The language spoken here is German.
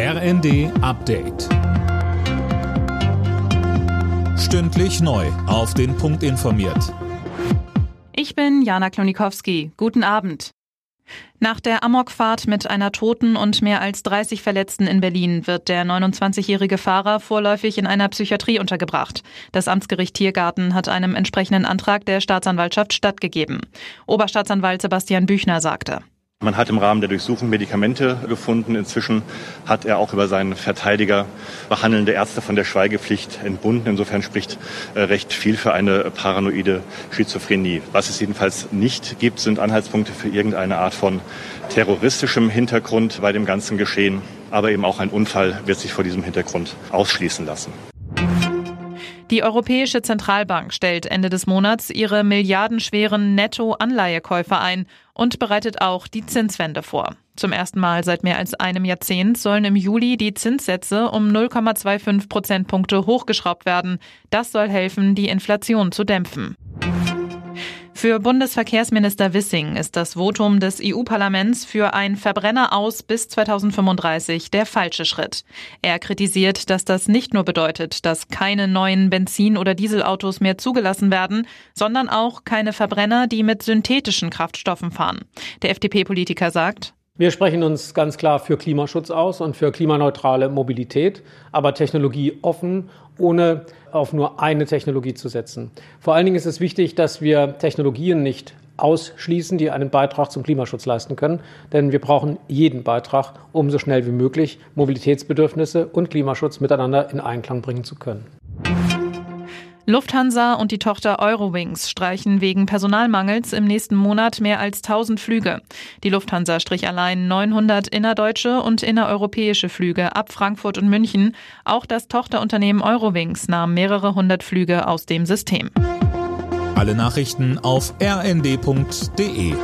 RND Update. Stündlich neu. Auf den Punkt informiert. Ich bin Jana Klonikowski. Guten Abend. Nach der Amokfahrt mit einer Toten und mehr als 30 Verletzten in Berlin wird der 29-jährige Fahrer vorläufig in einer Psychiatrie untergebracht. Das Amtsgericht Tiergarten hat einem entsprechenden Antrag der Staatsanwaltschaft stattgegeben. Oberstaatsanwalt Sebastian Büchner sagte. Man hat im Rahmen der Durchsuchung Medikamente gefunden. Inzwischen hat er auch über seinen Verteidiger behandelnde Ärzte von der Schweigepflicht entbunden. Insofern spricht äh, recht viel für eine paranoide Schizophrenie. Was es jedenfalls nicht gibt, sind Anhaltspunkte für irgendeine Art von terroristischem Hintergrund bei dem ganzen Geschehen. Aber eben auch ein Unfall wird sich vor diesem Hintergrund ausschließen lassen. Die Europäische Zentralbank stellt Ende des Monats ihre milliardenschweren Netto-Anleihekäufe ein und bereitet auch die Zinswende vor. Zum ersten Mal seit mehr als einem Jahrzehnt sollen im Juli die Zinssätze um 0,25 Prozentpunkte hochgeschraubt werden. Das soll helfen, die Inflation zu dämpfen. Für Bundesverkehrsminister Wissing ist das Votum des EU-Parlaments für ein Verbrenner aus bis 2035 der falsche Schritt. Er kritisiert, dass das nicht nur bedeutet, dass keine neuen Benzin- oder Dieselautos mehr zugelassen werden, sondern auch keine Verbrenner, die mit synthetischen Kraftstoffen fahren. Der FDP-Politiker sagt, wir sprechen uns ganz klar für Klimaschutz aus und für klimaneutrale Mobilität, aber technologieoffen, ohne auf nur eine Technologie zu setzen. Vor allen Dingen ist es wichtig, dass wir Technologien nicht ausschließen, die einen Beitrag zum Klimaschutz leisten können. Denn wir brauchen jeden Beitrag, um so schnell wie möglich Mobilitätsbedürfnisse und Klimaschutz miteinander in Einklang bringen zu können. Lufthansa und die Tochter Eurowings streichen wegen Personalmangels im nächsten Monat mehr als 1000 Flüge. Die Lufthansa strich allein 900 innerdeutsche und innereuropäische Flüge ab Frankfurt und München. Auch das Tochterunternehmen Eurowings nahm mehrere hundert Flüge aus dem System. Alle Nachrichten auf rnd.de